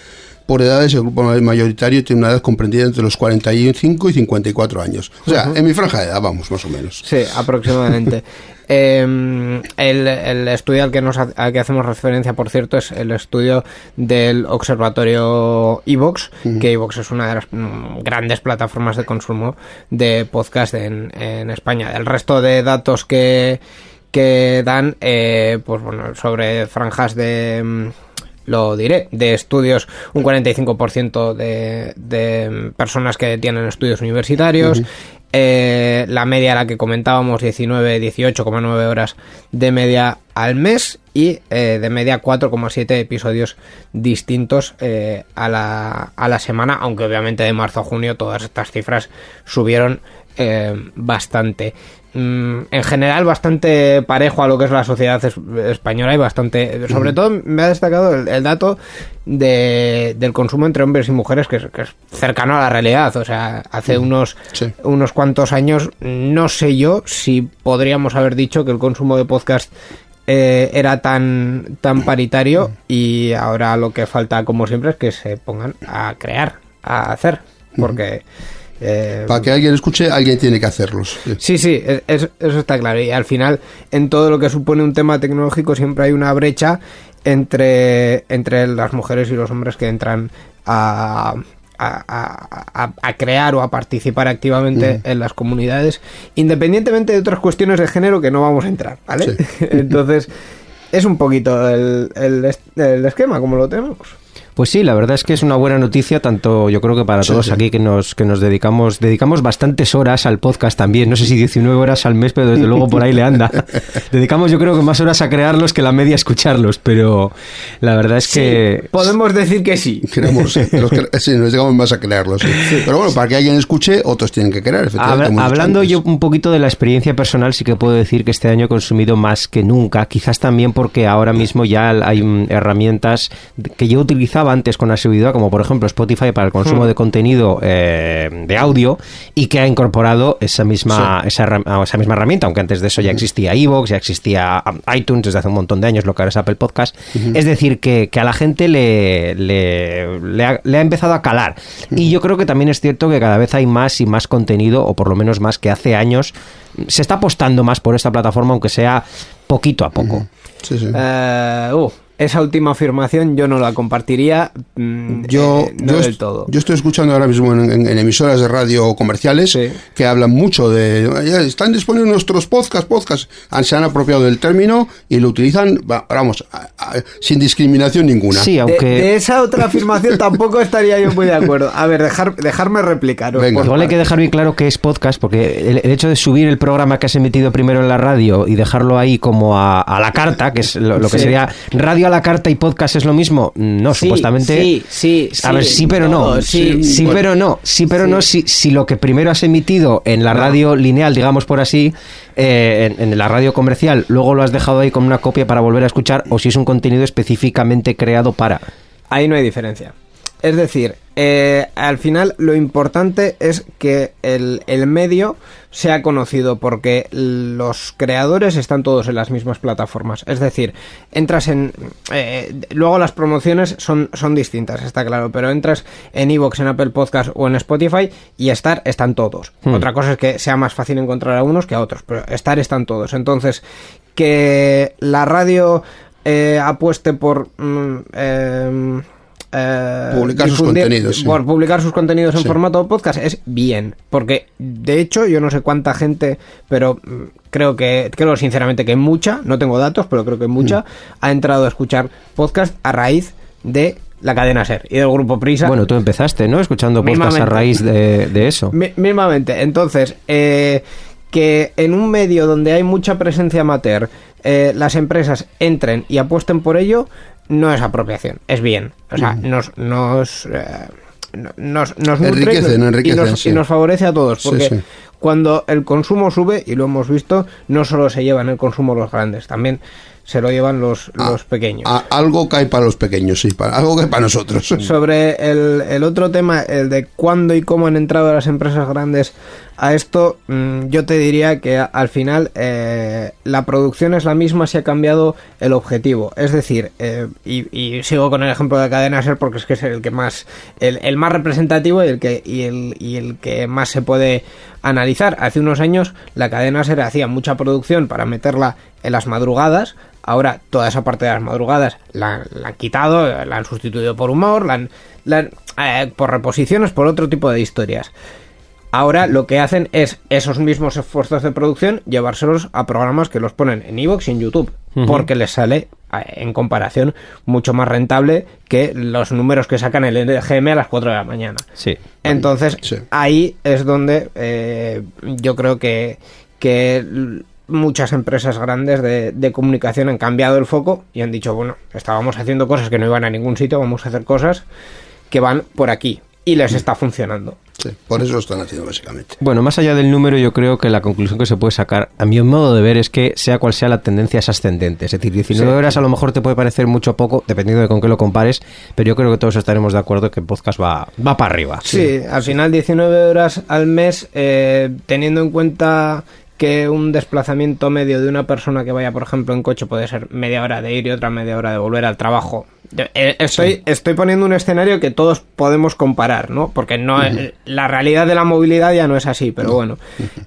Por edades, el grupo mayoritario tiene una edad comprendida entre los 45 y 54 años. O sea, en mi franja de edad, vamos, más o menos. Sí, aproximadamente. Eh, el, el estudio al que, nos, al que hacemos referencia, por cierto, es el estudio del observatorio Evox, que Evox es una de las mm, grandes plataformas de consumo de podcast en, en España. El resto de datos que, que dan, eh, pues bueno, sobre franjas de... mm, lo diré, de estudios, un 45% de, de personas que tienen estudios universitarios, eh, la media la que comentábamos, 19, 18,9 horas de media al mes y eh, de media 4,7 episodios distintos eh, a, la, a la semana, aunque obviamente de marzo a junio todas estas cifras subieron bastante. Mm, en general bastante parejo a lo que es la sociedad es- española y bastante sobre todo me ha destacado el, el dato de, del consumo entre hombres y mujeres que es, que es cercano a la realidad. O sea hace unos Sí. unos cuantos años no sé yo si podríamos haber dicho que el consumo de podcast eh, era tan tan paritario y ahora lo que falta como siempre es que se pongan a crear a hacer porque eh, Para que alguien escuche, alguien tiene que hacerlos. Sí. Sí, sí, es- es- eso está claro. Y al final, en todo lo que supone un tema tecnológico, siempre hay una brecha entre, entre las mujeres y los hombres que entran a, a, a- a- a crear o a participar activamente en las comunidades, independientemente de otras cuestiones de género que no vamos a entrar, ¿vale? Sí. Entonces, es un poquito el, el esquema como lo tenemos. Pues sí, la verdad es que es una buena noticia, tanto yo creo que para Sí, todos sí. aquí que nos, que nos dedicamos, dedicamos bastantes horas al podcast también, no sé si 19 horas al mes, pero desde luego por ahí le anda. dedicamos yo creo que más horas a crearlos que la media a escucharlos, pero la verdad es que... Podemos decir que sí. Queremos, los que- sí, nos llegamos más a crearlos. sí. Pero bueno, para que alguien escuche, otros tienen que crear. Habla- hablando yo un poquito de la experiencia personal, sí que puedo decir que este año he consumido más que nunca, quizás también porque ahora mismo ya hay herramientas que yo utilizaba antes con asiduidad, como por ejemplo Spotify para el consumo Hmm. de contenido eh, de audio, y que ha incorporado esa misma, esa, herram- a esa misma herramienta, aunque antes de eso ya existía iVoox, ya existía um, iTunes desde hace un montón de años, lo que ahora es Apple Podcast. Es decir, que, que a la gente le, le, le ha, le ha empezado a calar. Y yo creo que también es cierto que cada vez hay más y más contenido, o por lo menos más que hace años. Se está apostando más por esta plataforma, aunque sea poquito a poco. Sí, sí. Eh, uh, esa última afirmación yo no la compartiría mm, Yo, eh, no yo, del est- todo. yo estoy escuchando ahora mismo en, en- en emisoras de radio comerciales Sí. que hablan mucho de. "Ya están disponibles nuestros podcasts, podcasts. Han- Se han apropiado del término y lo utilizan, va- vamos, a- a- sin discriminación ninguna. Sí, De- aunque... de, esa otra afirmación tampoco estaría yo muy de acuerdo. A ver, dejar, dejarme replicar. Venga. Igual hay que dejar bien claro que es podcast, porque el, el hecho de subir el programa que has emitido primero en la radio y dejarlo ahí como a, a la carta, que es lo, lo que Sí. sería radio a la carta y podcast es lo mismo, no, Sí, supuestamente... sí, sí, A ver, sí, pero no. no, sí, sí, bueno. pero no. Sí, pero no. Si, si lo que primero has emitido en la radio lineal, digamos por así, eh, en, en la radio comercial, luego lo has dejado ahí como una copia para volver a escuchar, o si es un contenido específicamente creado para. Ahí no hay diferencia. Es decir, eh, al final lo importante es que el, el medio sea conocido porque los creadores están todos en las mismas plataformas. Es decir, entras en... eh, luego las promociones son, son distintas, está claro, pero entras en Evox, en Apple Podcast o en Spotify y estar están todos. Hmm. Otra cosa es que sea más fácil encontrar a unos que a otros, pero estar están todos. Entonces, que la radio eh, apueste por... mm, em, eh, Publicar sus contenidos, sí. Por publicar sus contenidos en Sí. formato podcast es bien, porque de hecho yo no sé cuánta gente, pero mm, creo que creo sinceramente que mucha, no tengo datos, pero creo que mucha Mm. ha entrado a escuchar podcast a raíz de la cadena Ser y del grupo Prisa. Bueno, tú empezaste, ¿no? Escuchando podcast a raíz de, de eso. Mi- mismamente. Entonces, eh, que en un medio donde hay mucha presencia amateur, eh, las empresas entren y apuesten por ello, no es apropiación, es bien. O sea, nos, nos, eh, no- nos, nos nutre y Enriquecen, nos- y, nos, sí. y nos favorece a todos. Sí, Porque sí. cuando el consumo sube, y lo hemos visto, no solo se llevan el consumo los grandes, también se lo llevan los, Ah, los pequeños. A- algo cae para los pequeños, sí, para, algo cae para nosotros. Sobre el, el otro tema, el de cuándo y cómo han entrado las empresas grandes a esto, mm, yo te diría que al final eh, la producción es la misma si ha cambiado el objetivo. Es decir, eh, y, y sigo con el ejemplo de Cadena Ser porque es que es el que más, el, el más representativo y el que y el, y el que más se puede analizar. Hace unos años la Cadena Ser hacía mucha producción para meterla en las madrugadas. Ahora toda esa parte de las madrugadas la, la han quitado, la han sustituido por humor, la han- la han- eh, por reposiciones, por otro tipo de historias. Ahora lo que hacen es esos mismos esfuerzos de producción llevárselos a programas que los ponen en Evox y en YouTube, porque les sale eh, en comparación mucho más rentable que los números que sacan el NGM a las 4 de la mañana. Sí. Entonces, Sí. ahí es donde eh, yo creo que, muchas empresas grandes de, de comunicación han cambiado el foco y han dicho, bueno, estábamos haciendo cosas que no iban a ningún sitio, vamos a hacer cosas que van por aquí. Y les está funcionando. Sí, por eso lo están haciendo, básicamente. Bueno, más allá del número, yo creo que la conclusión que se puede sacar, a mi modo de ver, es que sea cual sea la tendencia es ascendente. Es decir, 19 Sí. horas a lo mejor te puede parecer mucho o poco, dependiendo de con qué lo compares, pero yo creo que todos estaremos de acuerdo que el podcast va, va para arriba. Sí, al final 19 horas al mes, eh, teniendo en cuenta que un desplazamiento medio de una persona que vaya, por ejemplo, en coche puede ser media hora de ir y otra media hora de volver al trabajo. Eh, estoy, estoy poniendo un escenario que todos podemos comparar, ¿no? Porque no eh, la realidad de la movilidad ya no es así, pero bueno.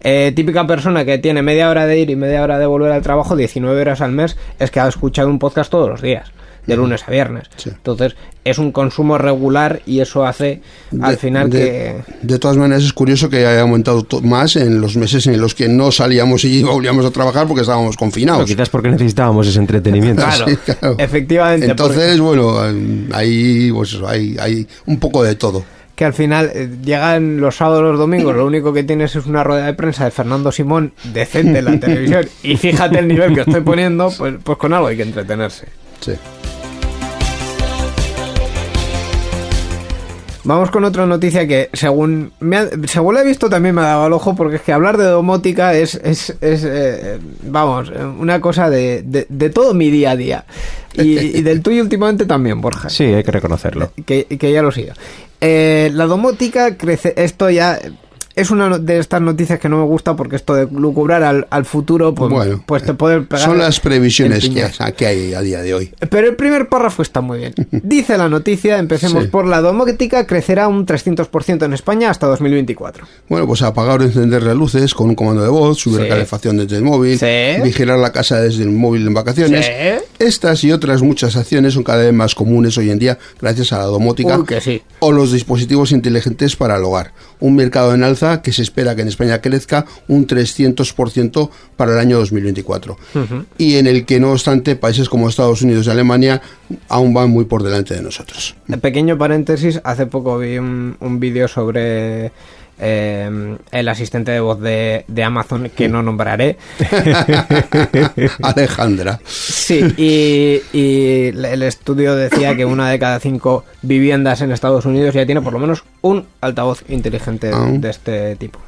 Eh, típica persona que tiene media hora de ir y media hora de volver al trabajo, 19 horas al mes, es que ha escuchado un podcast todos los días, de lunes a viernes. Sí. Entonces, es un consumo regular y eso hace al De- final de, que... de todas maneras, es curioso que haya aumentado más en los meses en los que no salíamos y volvíamos a trabajar porque estábamos Pero confinados. quizás porque necesitábamos ese entretenimiento. Claro, Sí, claro. efectivamente. Entonces, bueno, hay, pues hay, hay un poco de todo. que al final eh, llegan los sábados los domingos, lo único que tienes es una rueda de prensa de Fernando Simón decente en la televisión y fíjate el nivel que estoy poniendo, pues, pues con algo hay que entretenerse. Sí. Vamos con otra noticia que, según me ha- según la he visto, también me ha dado al ojo, porque es que hablar de domótica es, es, es, eh, vamos, una cosa de, de, de todo mi día a día. Y, y del tuyo últimamente también, Borja. Sí, hay que reconocerlo. que, que ya lo siga. Eh, la domótica crece, esto ya es una de estas noticias que no me gusta porque esto de lucubrar al, al futuro, pues, bueno, pues te puede pegar. son las previsiones que, que hay a día de hoy. Pero el primer párrafo está muy bien. Dice la noticia, empecemos Sí. por la domótica, crecerá un 300% en España hasta 2024. Bueno, pues apagar o encender las luces con un comando de voz, subir Sí. la calefacción desde el móvil, Sí. vigilar la casa desde el móvil en vacaciones. Estas y otras muchas acciones son cada vez más comunes hoy en día gracias a la domótica Uy, que sí. o los dispositivos inteligentes para el hogar. Un mercado en alza que se espera que en España crezca un 300% para el año 2024. Y en el que, no obstante, países como Estados Unidos y Alemania aún van muy por delante de nosotros. Pequeño paréntesis, hace poco vi un, un vídeo sobre eh, el asistente de voz de, de Amazon que no nombraré. Alejandra. Sí, y, y el estudio decía que una de cada cinco viviendas en Estados Unidos ya tiene por lo menos un altavoz inteligente Ah. de este tipo.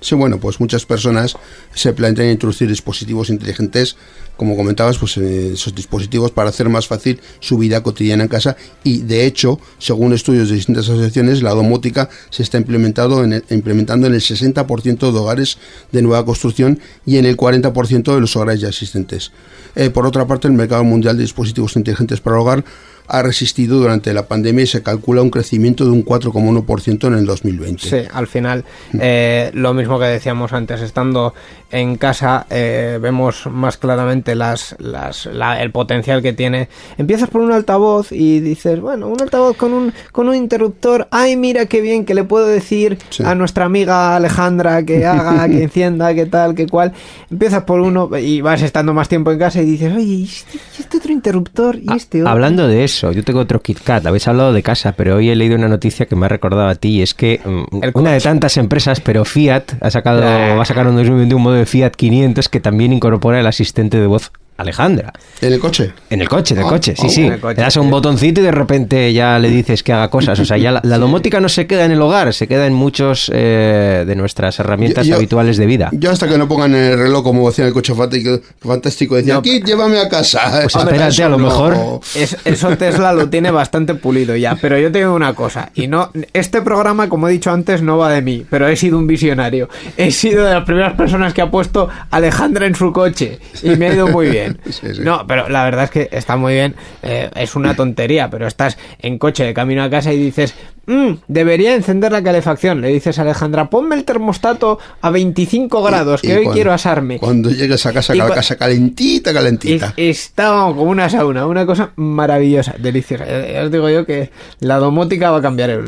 Sí, bueno, pues muchas personas se plantean introducir dispositivos inteligentes, como comentabas, pues eh, esos dispositivos para hacer más fácil su vida cotidiana en casa y de hecho, según estudios de distintas asociaciones, la domótica se está implementado en implementando en el 60% de hogares de nueva construcción y en el 40% de los hogares ya existentes. Eh, por otra parte, el mercado mundial de dispositivos inteligentes para hogar ha resistido durante la pandemia y se calcula un crecimiento de un 4,1% en el 2020. Sí, al final, eh, lo mismo que decíamos antes, estando en casa, eh, vemos más claramente las, las, la- el potencial que tiene. Empiezas por un altavoz y dices, bueno, un altavoz con un, con un interruptor, ay, mira qué bien, que le puedo decir Sí. a nuestra amiga Alejandra que haga, que encienda, que tal, que cual. Empiezas por uno y vas estando más tiempo en casa y dices, oye, ¿y este, este otro interruptor? ¿Y Ah, este otro? Hablando de eso, yo tengo otro KitKat. Habéis hablado de casa, pero hoy he leído una noticia que me ha recordado a ti y es que mm, El una de tantas empresas, pero Fiat ha sacado, va a sacar en 2021 un modelo de Fiat 500 que también incorpora el asistente de voz Alejandra. ¿En el coche? En el coche, en el Ah, coche, sí, ah, sí. coche, Le das a un botoncito y de repente ya le dices que haga cosas. O sea, ya la, la domótica no se queda en el hogar, se queda en muchos eh, de nuestras herramientas Yo- yo- habituales de vida. Yo hasta que no pongan el reloj como decía en el coche fantástico, decía, No, aquí llévame a casa. Pues espérate, a lo no. mejor- Es- eso Tesla lo tiene bastante pulido ya, pero yo te digo una cosa, y no, este programa, como he dicho antes, no va de mí, pero he sido un visionario. He sido de las primeras personas que ha puesto Alejandra en su coche y me ha ido muy bien. Sí, sí. No, pero la verdad es que está muy bien, eh, es una tontería, pero estás en coche de camino a casa y dices, "Mm, debería encender la calefacción. Le dices a Alejandra, ponme el termostato a 25 grados, que Y hoy cuando- quiero asarme. Cuando llegues a casa, Y la cua- casa calentita, calentita. está vamos, como una sauna, una cosa maravillosa, deliciosa. Eh, Ya os digo yo que la domótica va a cambiar el,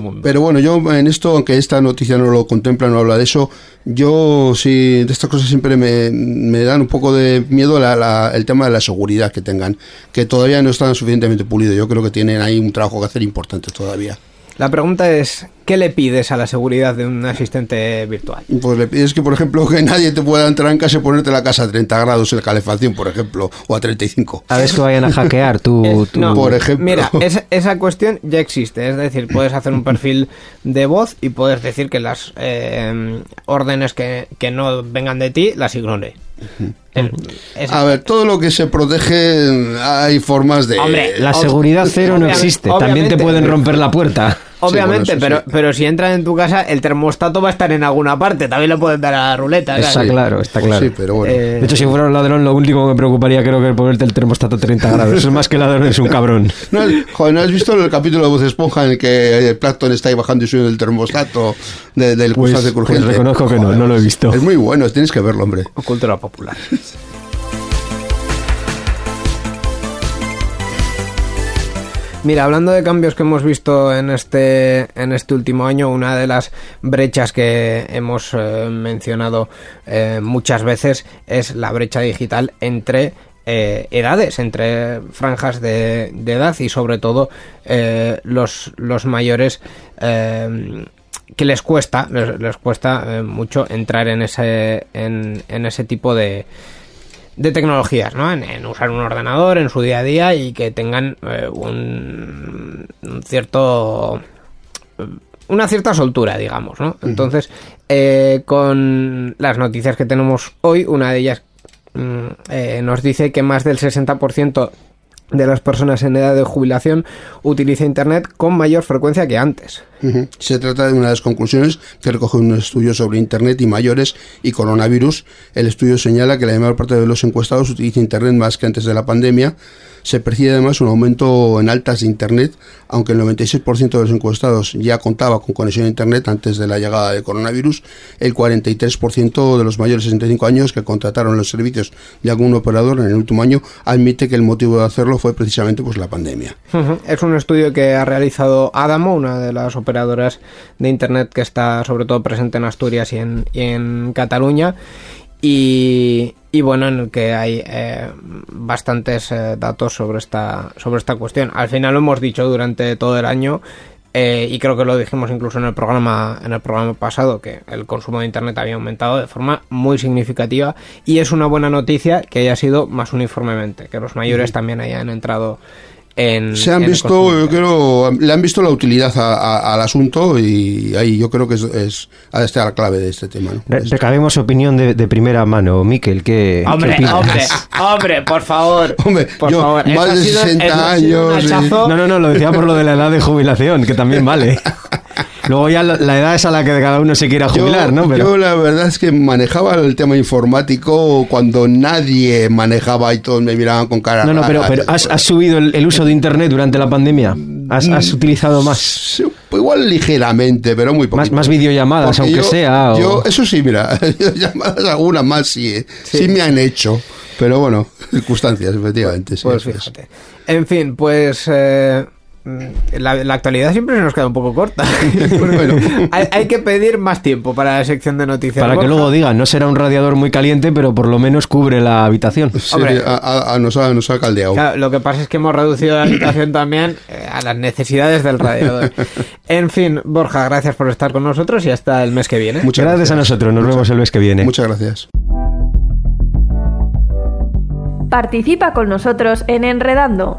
mundo. Pero bueno, yo en esto, aunque esta noticia no lo contempla, no habla de eso, yo sí, de estas cosas siempre me, me dan un poco de miedo la- la- el tema de la seguridad que tengan, que todavía no están suficientemente pulido. Yo creo que tienen ahí un trabajo que hacer importante todavía. La pregunta es, ¿qué le pides a la seguridad de un asistente virtual? Pues le pides que, por ejemplo, que nadie te pueda entrar en casa y ponerte la casa a 30 grados en calefacción, por ejemplo, o a 35. A ver que vayan a hackear tu... Eh, tu- no, por ejemplo. Mira, esa, esa cuestión ya existe. Es decir, puedes hacer un perfil de voz y puedes decir que las eh, órdenes que, que no vengan de ti las ignore. El- A ver, todo lo que se protege, hay formas de... Hombre, La seguridad cero no obviamente- existe. También te pueden romper la puerta. Obviamente, Sí, bueno, pero, eso sí. pero si entran en tu casa, el termostato va a estar en alguna parte. También le pueden dar a la ruleta. Está ¿sabes? claro, está claro. Sí, pero bueno. Eh, De hecho, si fuera un ladrón, lo único que me preocuparía creo que es ponerte el termostato a 30 grados. Es más que ladrón, es un cabrón. ¿No, joder, ¿no has visto el capítulo de Voz Esponja en el que el Plankton está ahí bajando y subiendo el termostato de- del Pues- crustáceo pues crujiente? reconozco que no, no lo he visto. Es muy bueno, tienes que verlo, hombre. Cultura popular. Mira, hablando de cambios que hemos visto en este, en este último año, una de las brechas que hemos eh, mencionado eh, muchas veces es la brecha digital entre eh, edades, entre franjas de, edad y sobre todo los, los mayores que les cuesta, les, cuesta mucho entrar en ese, en ese tipo de, de tecnologías, ¿no? En, en usar un ordenador en su día a día y que tengan eh, un, un cierto una cierta soltura, digamos, ¿no? Entonces, eh, con las noticias que tenemos hoy, una de ellas mm, eh, nos dice que más del 60% de las personas en edad de jubilación utiliza Internet con mayor frecuencia que antes. Se trata de una de las conclusiones que recoge un estudio sobre Internet y mayores y coronavirus. El estudio señala que la mayor parte de los encuestados utiliza Internet más que antes de la pandemia. Se percibe además un aumento en altas de Internet, aunque el 96% de los encuestados ya contaba con conexión a Internet antes de la llegada del coronavirus. El 43% de los mayores de 65 años que contrataron los servicios de algún operador en el último año admite que el motivo de hacerlo fue precisamente pues, la pandemia. Es un estudio que ha realizado Adamo, una de las operadoras de Internet que está sobre todo presente en Asturias y en, y en Cataluña. Y, y bueno, en el que hay eh, bastantes eh, datos sobre esta, sobre esta cuestión. Al final lo hemos dicho durante todo el año eh, y creo que lo dijimos incluso en el programa en el programa pasado que el consumo de internet había aumentado de forma muy significativa y es una buena noticia que haya sido más uniformemente que los mayores también hayan entrado en Se han en visto, yo creo, le han visto la utilidad a- a- al asunto y ahí yo creo que es, es ha de estar la clave de este tema. ¿no? Re- recabemos opinión de, de primera mano, Miquel, ¿qué, qué Hombre, opinas? hombre, hombre, por favor. Hombre, por yo, favor. más de sido- 60 eso ha sido años, hachazo. No, no, no, lo decía por lo de la edad de jubilación, que también vale. Luego ya la, la edad es a la que cada uno se quiera yo, jubilar, ¿no? Pero yo la verdad es que manejaba el tema informático cuando nadie manejaba y todos me miraban con cara no, no, pero, rara. pero ¿has, has subido el, el uso de internet durante la pandemia? ¿Has, has utilizado más, Sí, pues igual ligeramente, pero muy poco. más, más videollamadas, aunque sea? o- Yo, eso sí, mira, llamadas algunas más sí, eh, sí, me han hecho. Pero bueno, circunstancias, efectivamente. sí, Pues es. fíjate. En fin, pues eh, mm, la, la actualidad siempre se nos queda un poco corta. Bueno. hay, hay que pedir más tiempo para la sección de noticias. Para que luego digan, no será un radiador muy caliente, pero por lo menos cubre la habitación. Sí, Hombre. a- a- a- nos, ha, nos ha caldeado. Claro, lo que pasa es que hemos reducido la habitación también eh, a las necesidades del radiador. En fin, Borja, gracias por estar con nosotros y hasta el mes que viene. Muchas Gracias a nosotros, nos vemos el mes que viene. Muchas gracias. Participa con nosotros en Enredando.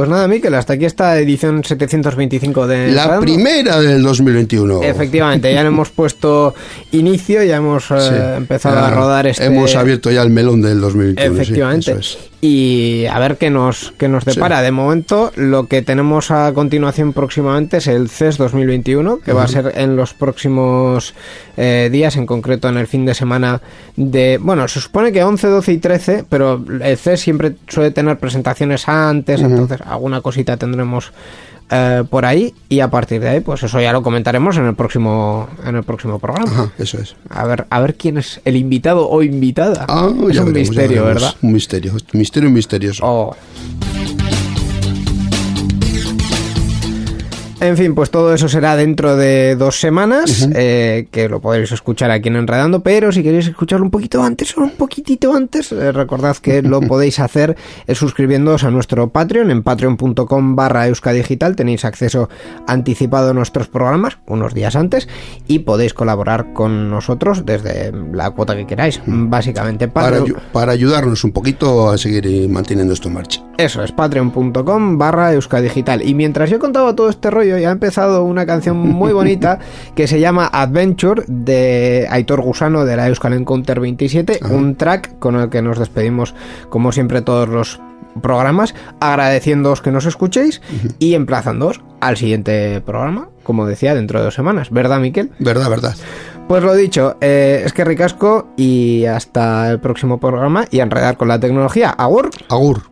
Pues nada, Miquel, hasta aquí esta edición 725 de La primera del 2021. Efectivamente, ya le hemos puesto inicio, ya hemos eh, Sí. empezado Ya a rodar este... Hemos abierto ya el melón del 2021. sí, Efectivamente. eso es. Y a ver qué nos, qué nos depara. De momento, lo que tenemos a continuación próximamente es el CES 2021, que va a ser en los próximos eh, días, en concreto en el fin de semana de... Bueno, se supone que 11, 12 y 13, pero el CES siempre suele tener presentaciones antes, entonces alguna cosita tendremos eh, por ahí y a partir de ahí, pues eso ya lo comentaremos en el próximo, en el próximo programa. Ajá, eso es. A ver, a ver quién es el invitado o invitada. Ah, es ya un veremos, misterio. ¿verdad? Un misterio. Misterio misterioso. Oh. En fin, pues todo eso será dentro de dos semanas, eh, que lo podréis escuchar aquí en Enredando, pero si queréis escucharlo un poquito antes, solo un poquitito antes, eh, recordad que lo podéis hacer eh, suscribiéndoos a nuestro Patreon, en patreon.com barra euskadigital, tenéis acceso anticipado a nuestros programas, unos días antes, y podéis colaborar con nosotros desde la cuota que queráis, básicamente. para, Patreon- ayu- para ayudarnos un poquito a seguir manteniendo esto en marcha. Eso es, patreon.com barra euskadigital. Y mientras yo contaba todo este rollo, ya ha empezado una canción muy bonita que se llama Adventure de Aitor Gusano de la Euskal Encounter 27, un track con el que nos despedimos como siempre todos los programas, agradeciéndoos que nos escuchéis y emplazándoos al siguiente programa, como decía, dentro de dos semanas, ¿verdad, Miquel? Verdad, verdad. Pues lo dicho, eh, es que ricasco y hasta el próximo programa y a enredar con la tecnología. Agur. Agur.